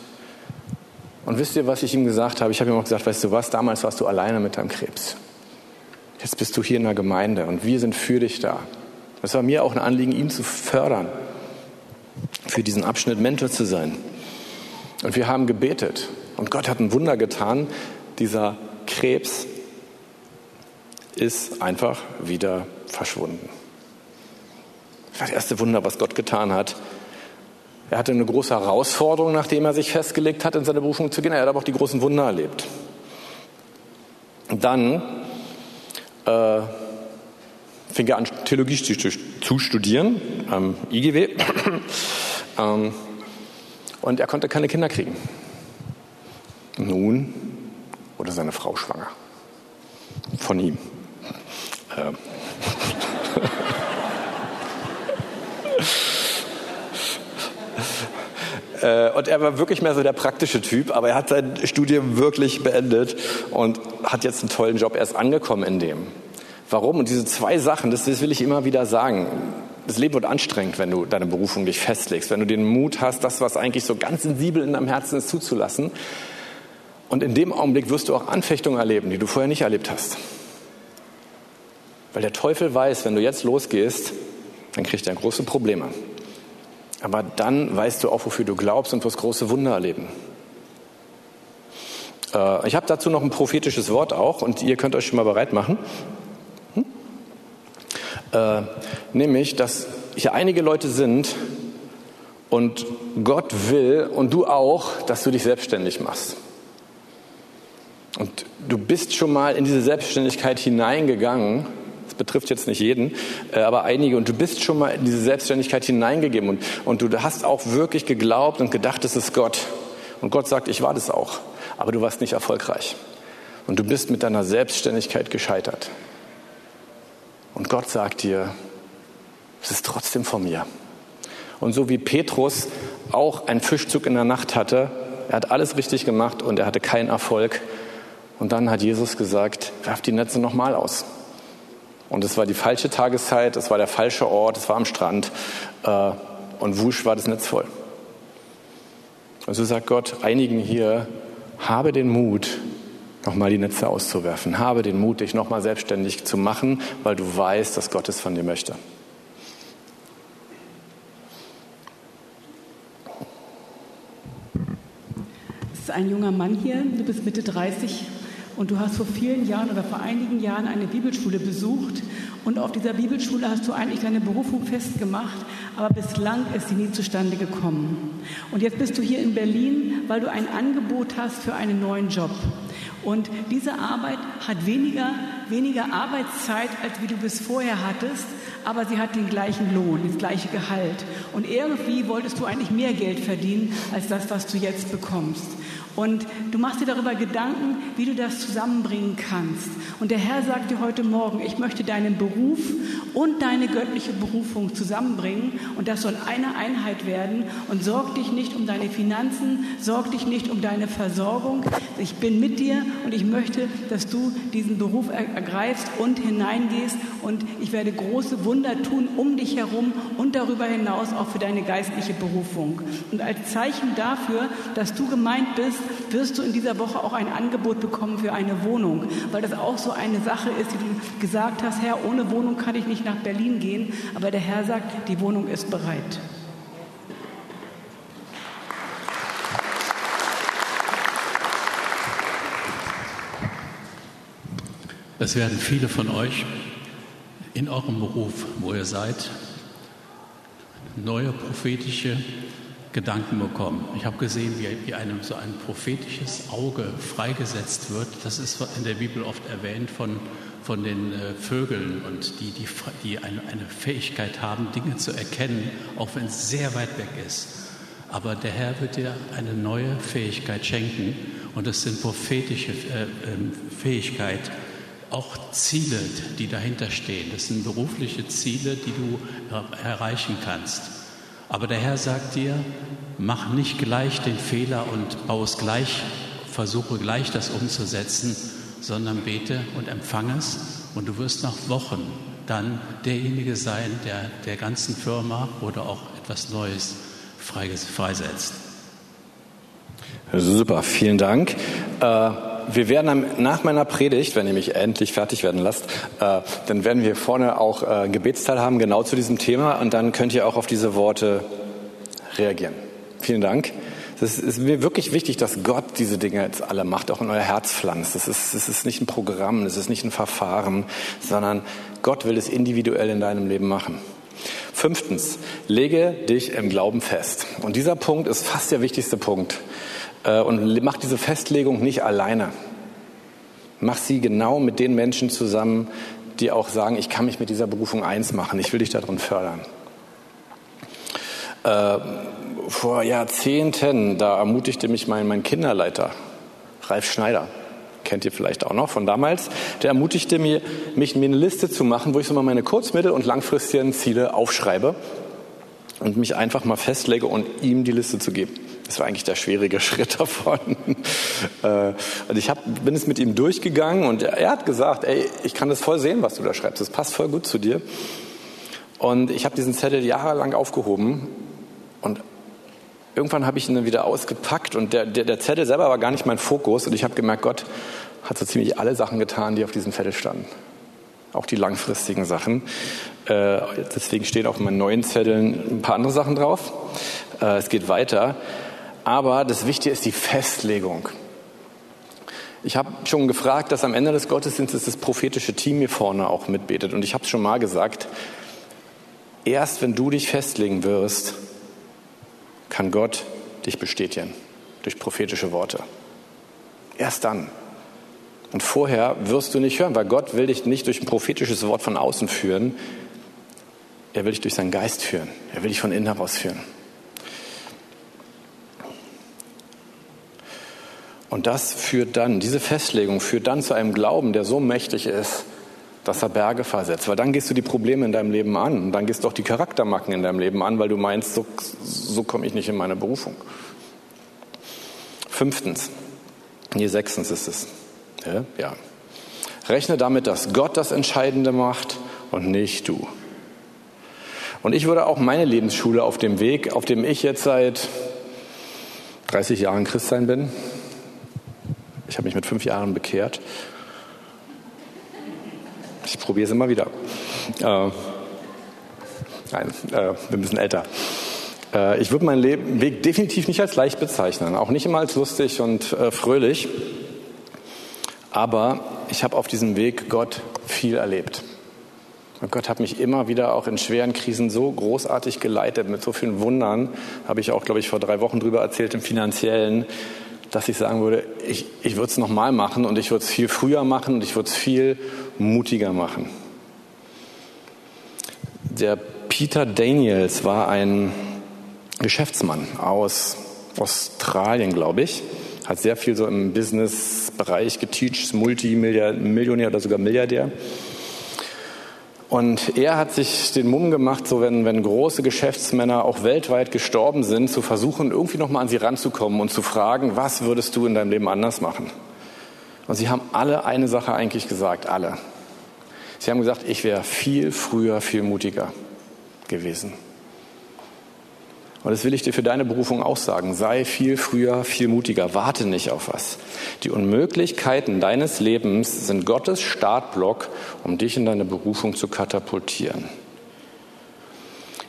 S1: Und wisst ihr, was ich ihm gesagt habe? Ich habe ihm auch gesagt, weißt du was, damals warst du alleine mit deinem Krebs. Jetzt bist du hier in der Gemeinde und wir sind für dich da. Das war mir auch ein Anliegen, ihn zu fördern für diesen Abschnitt Mentor zu sein. Und wir haben gebetet und Gott hat ein Wunder getan. Dieser Krebs ist einfach wieder verschwunden. Das war das erste Wunder, was Gott getan hat. Er hatte eine große Herausforderung, nachdem er sich festgelegt hat, in seine Berufung zu gehen. Er hat aber auch die großen Wunder erlebt. Dann äh, fing er an, Theologie zu studieren am IGW. Ähm, und er konnte keine Kinder kriegen. Nun wurde seine Frau schwanger. Von ihm. Ähm. und er war wirklich mehr so der praktische Typ, aber er hat sein Studium wirklich beendet und hat jetzt einen tollen Job. Er ist angekommen in dem. Warum? Und diese zwei Sachen, das, das will ich immer wieder sagen. Das Leben wird anstrengend, wenn du deine Berufung dich festlegst, wenn du den Mut hast, das, was eigentlich so ganz sensibel in deinem Herzen ist, zuzulassen. Und in dem Augenblick wirst du auch Anfechtungen erleben, die du vorher nicht erlebt hast. Weil der Teufel weiß, wenn du jetzt losgehst, dann kriegt er große Probleme. Aber dann weißt du auch, wofür du glaubst und wirst große Wunder erleben. Äh, ich habe dazu noch ein prophetisches Wort auch und ihr könnt euch schon mal bereit machen. Äh, nämlich, dass hier einige Leute sind und Gott will und du auch, dass du dich selbstständig machst. Und du bist schon mal in diese Selbstständigkeit hineingegangen. Das betrifft jetzt nicht jeden, äh, aber einige. Und du bist schon mal in diese Selbstständigkeit hineingegeben. Und, und du hast auch wirklich geglaubt und gedacht, es ist Gott. Und Gott sagt, ich war das auch. Aber du warst nicht erfolgreich. Und du bist mit deiner Selbstständigkeit gescheitert. Und Gott sagt dir, es ist trotzdem von mir. Und so wie Petrus auch einen Fischzug in der Nacht hatte, er hat alles richtig gemacht und er hatte keinen Erfolg. Und dann hat Jesus gesagt, werf die Netze nochmal aus. Und es war die falsche Tageszeit, es war der falsche Ort, es war am Strand äh, und wusch war das Netz voll. Und so sagt Gott einigen hier, habe den Mut, nochmal die Netze auszuwerfen. Habe den Mut, dich nochmal selbstständig zu machen, weil du weißt, dass Gott es von dir möchte.
S2: Es ist ein junger Mann hier, du bist Mitte 30 und du hast vor vielen Jahren oder vor einigen Jahren eine Bibelschule besucht und auf dieser Bibelschule hast du eigentlich deine Berufung festgemacht, aber bislang ist sie nie zustande gekommen. Und jetzt bist du hier in Berlin, weil du ein Angebot hast für einen neuen Job. Und diese Arbeit hat weniger, weniger Arbeitszeit, als wie du bis vorher hattest, aber sie hat den gleichen Lohn, das gleiche Gehalt. Und irgendwie wolltest du eigentlich mehr Geld verdienen als das, was du jetzt bekommst. Und du machst dir darüber Gedanken, wie du das zusammenbringen kannst. Und der Herr sagt dir heute Morgen, ich möchte deinen Beruf und deine göttliche Berufung zusammenbringen. Und das soll eine Einheit werden. Und sorg dich nicht um deine Finanzen, sorg dich nicht um deine Versorgung. Ich bin mit dir und ich möchte, dass du diesen Beruf ergreifst und hineingehst. Und ich werde große Wunder tun um dich herum und darüber hinaus auch für deine geistliche Berufung. Und als Zeichen dafür, dass du gemeint bist, wirst du in dieser Woche auch ein Angebot bekommen für eine Wohnung, weil das auch so eine Sache ist, die du gesagt hast, Herr, ohne Wohnung kann ich nicht nach Berlin gehen, aber der Herr sagt, die Wohnung ist bereit.
S3: Es werden viele von euch in eurem Beruf, wo ihr seid, neue prophetische Gedanken bekommen. Ich habe gesehen, wie, wie einem so ein prophetisches Auge freigesetzt wird. Das ist in der Bibel oft erwähnt von, von den äh, Vögeln und die, die, die eine, eine Fähigkeit haben, Dinge zu erkennen, auch wenn es sehr weit weg ist. Aber der Herr wird dir eine neue Fähigkeit schenken und es sind prophetische äh, äh, Fähigkeit, auch Ziele, die dahinter stehen. Das sind berufliche Ziele, die du äh, erreichen kannst. Aber der Herr sagt dir, mach nicht gleich den Fehler und baue es gleich, versuche gleich das umzusetzen, sondern bete und empfange es und du wirst nach Wochen dann derjenige sein, der der ganzen Firma oder auch etwas Neues freisetzt.
S1: Super, vielen Dank. Äh wir werden nach meiner Predigt, wenn ihr mich endlich fertig werden lasst, äh, dann werden wir vorne auch äh, Gebetsteil haben, genau zu diesem Thema. Und dann könnt ihr auch auf diese Worte reagieren. Vielen Dank. Es ist mir wirklich wichtig, dass Gott diese Dinge jetzt alle macht, auch in euer Herz pflanzt. Das ist, das ist nicht ein Programm, das ist nicht ein Verfahren, sondern Gott will es individuell in deinem Leben machen. Fünftens, lege dich im Glauben fest. Und dieser Punkt ist fast der wichtigste Punkt. Äh, und mach diese Festlegung nicht alleine. Mach sie genau mit den Menschen zusammen, die auch sagen, ich kann mich mit dieser Berufung eins machen, ich will dich darin fördern. Äh, vor Jahrzehnten, da ermutigte mich mein, mein Kinderleiter, Ralf Schneider, kennt ihr vielleicht auch noch von damals, der ermutigte mich, mich mir eine Liste zu machen, wo ich so mal meine kurz-, mittel- und langfristigen Ziele aufschreibe und mich einfach mal festlege und ihm die Liste zu geben. Das war eigentlich der schwierige Schritt davon. Äh, also ich hab, bin es mit ihm durchgegangen und er hat gesagt, ey, ich kann das voll sehen, was du da schreibst. Das passt voll gut zu dir. Und ich habe diesen Zettel jahrelang aufgehoben und irgendwann habe ich ihn dann wieder ausgepackt und der, der, der Zettel selber war gar nicht mein Fokus und ich habe gemerkt, Gott hat so ziemlich alle Sachen getan, die auf diesem Zettel standen. Auch die langfristigen Sachen. Äh, deswegen stehen auf meinen neuen Zetteln ein paar andere Sachen drauf. Äh, es geht weiter. Aber das Wichtige ist die Festlegung. Ich habe schon gefragt, dass am Ende des Gottesdienstes das prophetische Team hier vorne auch mitbetet. Und ich habe es schon mal gesagt, erst wenn du dich festlegen wirst, kann Gott dich bestätigen durch prophetische Worte. Erst dann. Und vorher wirst du nicht hören, weil Gott will dich nicht durch ein prophetisches Wort von außen führen. Er will dich durch seinen Geist führen. Er will dich von innen heraus führen. Und das führt dann, diese Festlegung führt dann zu einem Glauben, der so mächtig ist, dass er Berge versetzt. Weil dann gehst du die Probleme in deinem Leben an. Und dann gehst du auch die Charaktermacken in deinem Leben an, weil du meinst, so, so komme ich nicht in meine Berufung. Fünftens, nee, sechstens ist es. Ja, ja. Rechne damit, dass Gott das Entscheidende macht und nicht du. Und ich würde auch meine Lebensschule auf dem Weg, auf dem ich jetzt seit 30 Jahren Christsein bin, ich habe mich mit fünf Jahren bekehrt. Ich probiere es immer wieder. Äh, nein, äh, wir müssen älter. Äh, ich würde meinen Weg definitiv nicht als leicht bezeichnen, auch nicht immer als lustig und äh, fröhlich. Aber ich habe auf diesem Weg Gott viel erlebt. Und Gott hat mich immer wieder auch in schweren Krisen so großartig geleitet, mit so vielen Wundern, habe ich auch, glaube ich, vor drei Wochen drüber erzählt, im finanziellen, dass ich sagen würde, ich, ich würde es nochmal machen und ich würde es viel früher machen und ich würde es viel mutiger machen. Der Peter Daniels war ein Geschäftsmann aus Australien, glaube ich. Hat sehr viel so im Business-Bereich geteacht, Multimillionär oder sogar Milliardär. Und er hat sich den Mumm gemacht, so wenn, wenn große Geschäftsmänner auch weltweit gestorben sind, zu versuchen, irgendwie nochmal an sie ranzukommen und zu fragen, was würdest du in deinem Leben anders machen? Und sie haben alle eine Sache eigentlich gesagt, alle. Sie haben gesagt, ich wäre viel früher, viel mutiger gewesen. Und das will ich dir für deine Berufung auch sagen. Sei viel früher, viel mutiger. Warte nicht auf was. Die Unmöglichkeiten deines Lebens sind Gottes Startblock, um dich in deine Berufung zu katapultieren.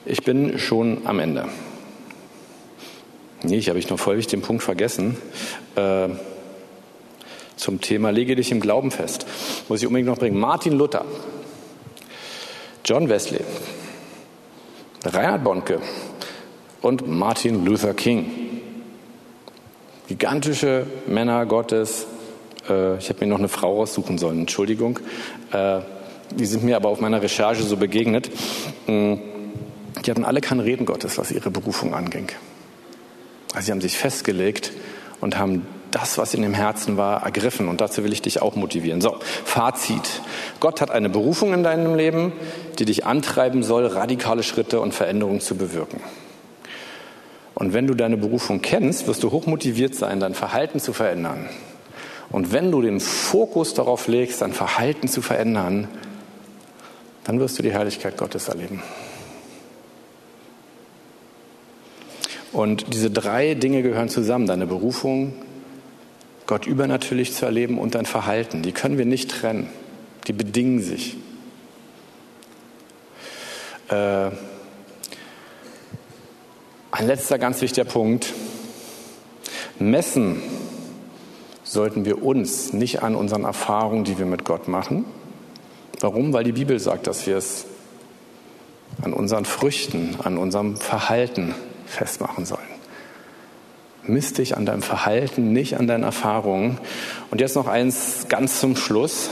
S1: Ich bin schon am Ende. Nee, ich habe ich noch voll den Punkt vergessen. Äh, zum Thema Lege dich im Glauben fest. Muss ich unbedingt noch bringen. Martin Luther, John Wesley, Reinhard Bonke, und Martin Luther King. Gigantische Männer Gottes. Äh, ich habe mir noch eine Frau raussuchen sollen, Entschuldigung. Äh, die sind mir aber auf meiner Recherche so begegnet. Mm, die hatten alle kein Reden Gottes, was ihre Berufung anging. Also sie haben sich festgelegt und haben das, was in dem Herzen war, ergriffen. Und dazu will ich dich auch motivieren. So, Fazit. Gott hat eine Berufung in deinem Leben, die dich antreiben soll, radikale Schritte und Veränderungen zu bewirken. Und wenn du deine Berufung kennst, wirst du hochmotiviert sein, dein Verhalten zu verändern. Und wenn du den Fokus darauf legst, dein Verhalten zu verändern, dann wirst du die Herrlichkeit Gottes erleben. Und diese drei Dinge gehören zusammen. Deine Berufung, Gott übernatürlich zu erleben und dein Verhalten. Die können wir nicht trennen. Die bedingen sich. Äh, ein letzter ganz wichtiger Punkt. Messen sollten wir uns nicht an unseren Erfahrungen, die wir mit Gott machen. Warum? Weil die Bibel sagt, dass wir es an unseren Früchten, an unserem Verhalten festmachen sollen. Misst dich an deinem Verhalten, nicht an deinen Erfahrungen. Und jetzt noch eins ganz zum Schluss.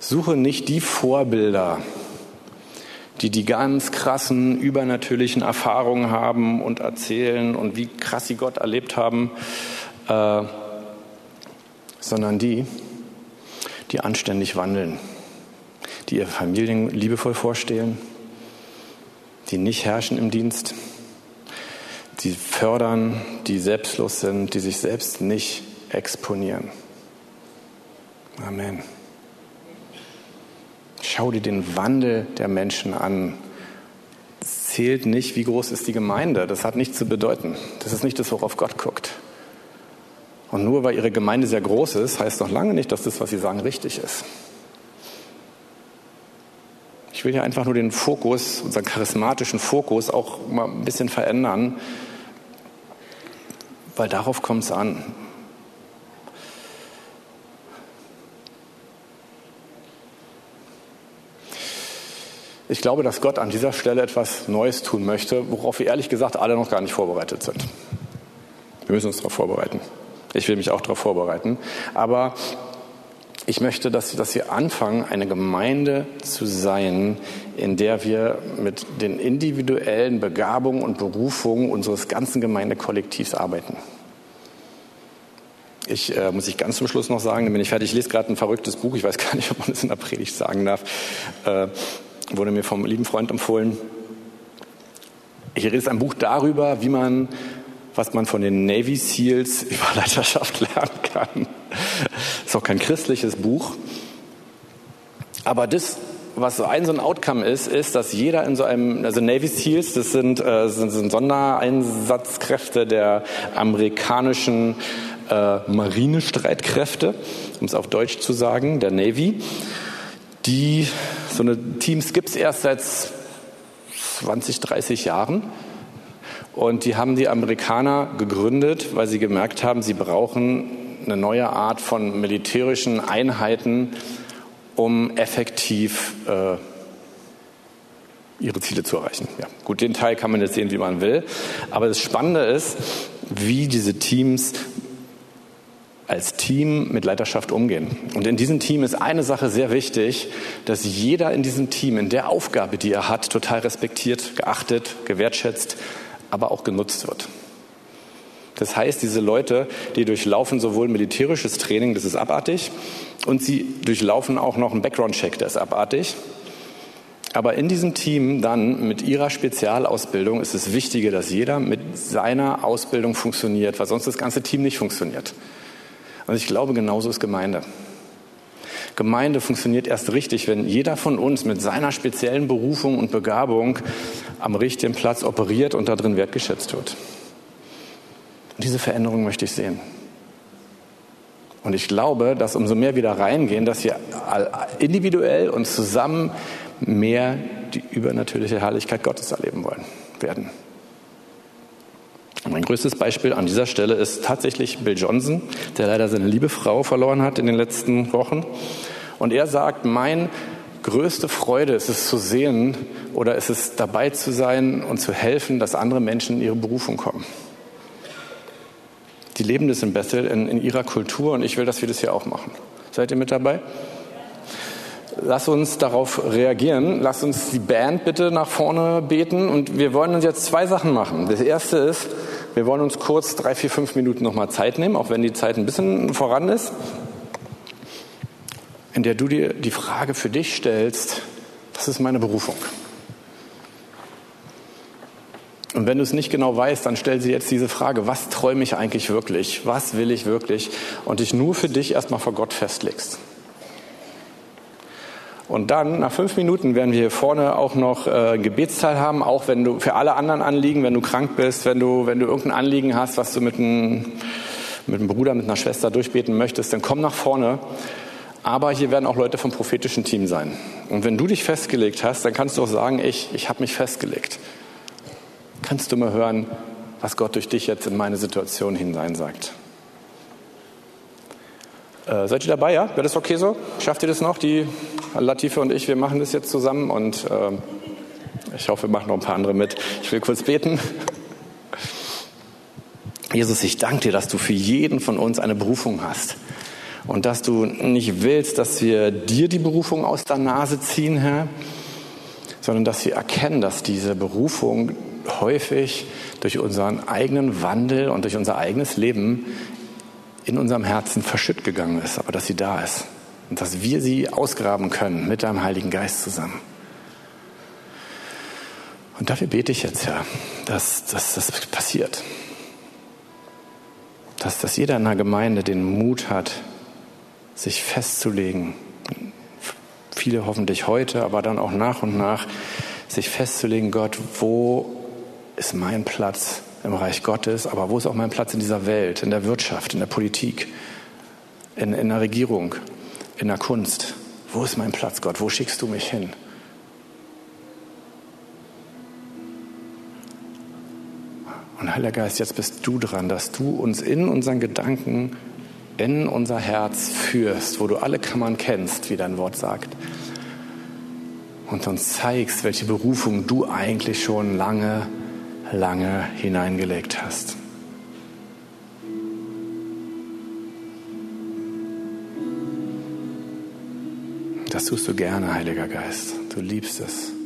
S1: Suche nicht die Vorbilder, die die ganz krassen übernatürlichen Erfahrungen haben und erzählen und wie krass sie Gott erlebt haben, äh, sondern die, die anständig wandeln, die ihre Familien liebevoll vorstellen, die nicht herrschen im Dienst, die fördern, die selbstlos sind, die sich selbst nicht exponieren. Amen. Schau dir den Wandel der Menschen an. Es zählt nicht, wie groß ist die Gemeinde. Das hat nichts zu bedeuten. Das ist nicht das, worauf Gott guckt. Und nur weil ihre Gemeinde sehr groß ist, heißt noch lange nicht, dass das, was sie sagen, richtig ist. Ich will hier einfach nur den Fokus, unseren charismatischen Fokus auch mal ein bisschen verändern, weil darauf kommt es an. Ich glaube, dass Gott an dieser Stelle etwas Neues tun möchte, worauf wir ehrlich gesagt alle noch gar nicht vorbereitet sind. Wir müssen uns darauf vorbereiten. Ich will mich auch darauf vorbereiten. Aber ich möchte, dass, dass wir anfangen, eine Gemeinde zu sein, in der wir mit den individuellen Begabungen und Berufungen unseres ganzen Gemeindekollektivs arbeiten. Ich äh, muss ich ganz zum Schluss noch sagen, dann bin ich fertig. Ich lese gerade ein verrücktes Buch. Ich weiß gar nicht, ob man das in der Predigt sagen darf. Äh, wurde mir vom lieben Freund empfohlen. Hier ist ein Buch darüber, wie man, was man von den Navy Seals über Leiterschaft lernen kann. Ist auch kein christliches Buch. Aber das, was so ein so ein Outcome ist, ist, dass jeder in so einem, also Navy Seals, das sind, äh, sind, sind Sondereinsatzkräfte der amerikanischen äh, Marinestreitkräfte, um es auf Deutsch zu sagen, der Navy. Die, so eine Teams gibt es erst seit 20, 30 Jahren. Und die haben die Amerikaner gegründet, weil sie gemerkt haben, sie brauchen eine neue Art von militärischen Einheiten, um effektiv äh, ihre Ziele zu erreichen. Ja, gut, den Teil kann man jetzt sehen, wie man will. Aber das Spannende ist, wie diese Teams als Team mit Leiterschaft umgehen. Und in diesem Team ist eine Sache sehr wichtig, dass jeder in diesem Team in der Aufgabe, die er hat, total respektiert, geachtet, gewertschätzt, aber auch genutzt wird. Das heißt, diese Leute, die durchlaufen sowohl militärisches Training, das ist abartig, und sie durchlaufen auch noch einen Background-Check, der ist abartig. Aber in diesem Team dann mit ihrer Spezialausbildung ist es wichtiger, dass jeder mit seiner Ausbildung funktioniert, weil sonst das ganze Team nicht funktioniert. Und ich glaube, genauso ist Gemeinde. Gemeinde funktioniert erst richtig, wenn jeder von uns mit seiner speziellen Berufung und Begabung am richtigen Platz operiert und darin wertgeschätzt wird. Und diese Veränderung möchte ich sehen. Und ich glaube, dass umso mehr wir da reingehen, dass wir individuell und zusammen mehr die übernatürliche Herrlichkeit Gottes erleben wollen werden. Mein größtes Beispiel an dieser Stelle ist tatsächlich Bill Johnson, der leider seine liebe Frau verloren hat in den letzten Wochen. Und er sagt, mein größte Freude ist es zu sehen oder ist es dabei zu sein und zu helfen, dass andere Menschen in ihre Berufung kommen. Die leben das in Bethel in, in ihrer Kultur und ich will, dass wir das hier auch machen. Seid ihr mit dabei? Lass uns darauf reagieren. Lass uns die Band bitte nach vorne beten und wir wollen uns jetzt zwei Sachen machen. Das erste ist, wir wollen uns kurz drei, vier, fünf Minuten nochmal Zeit nehmen, auch wenn die Zeit ein bisschen voran ist, in der du dir die Frage für dich stellst, was ist meine Berufung? Und wenn du es nicht genau weißt, dann stell sie jetzt diese Frage, was träume ich eigentlich wirklich? Was will ich wirklich? Und dich nur für dich erstmal vor Gott festlegst. Und dann, nach fünf Minuten, werden wir hier vorne auch noch äh, Gebetsteil haben, auch wenn du für alle anderen Anliegen, wenn du krank bist, wenn du, wenn du irgendein Anliegen hast, was du mit einem, mit einem Bruder, mit einer Schwester durchbeten möchtest, dann komm nach vorne. Aber hier werden auch Leute vom prophetischen Team sein. Und wenn du dich festgelegt hast, dann kannst du auch sagen, ich, ich habe mich festgelegt. Kannst du mal hören, was Gott durch dich jetzt in meine Situation hinein sagt. Äh, seid ihr dabei, ja? Wäre das okay so? Schafft ihr das noch? Die Latife und ich, wir machen das jetzt zusammen und äh, ich hoffe, wir machen noch ein paar andere mit. Ich will kurz beten. Jesus, ich danke dir, dass du für jeden von uns eine Berufung hast. Und dass du nicht willst, dass wir dir die Berufung aus der Nase ziehen, Herr, sondern dass wir erkennen, dass diese Berufung häufig durch unseren eigenen Wandel und durch unser eigenes Leben in unserem Herzen verschütt gegangen ist, aber dass sie da ist und dass wir sie ausgraben können mit deinem Heiligen Geist zusammen. Und dafür bete ich jetzt, Herr, dass, dass das passiert. Dass, dass jeder in der Gemeinde den Mut hat, sich festzulegen. Viele hoffentlich heute, aber dann auch nach und nach, sich festzulegen, Gott, wo ist mein Platz? im Reich Gottes, aber wo ist auch mein Platz in dieser Welt, in der Wirtschaft, in der Politik, in, in der Regierung, in der Kunst? Wo ist mein Platz, Gott? Wo schickst du mich hin? Und Heiliger Geist, jetzt bist du dran, dass du uns in unseren Gedanken, in unser Herz führst, wo du alle Kammern kennst, wie dein Wort sagt. Und uns zeigst, welche Berufung du eigentlich schon lange lange hineingelegt hast. Das tust du gerne, Heiliger Geist. Du liebst es.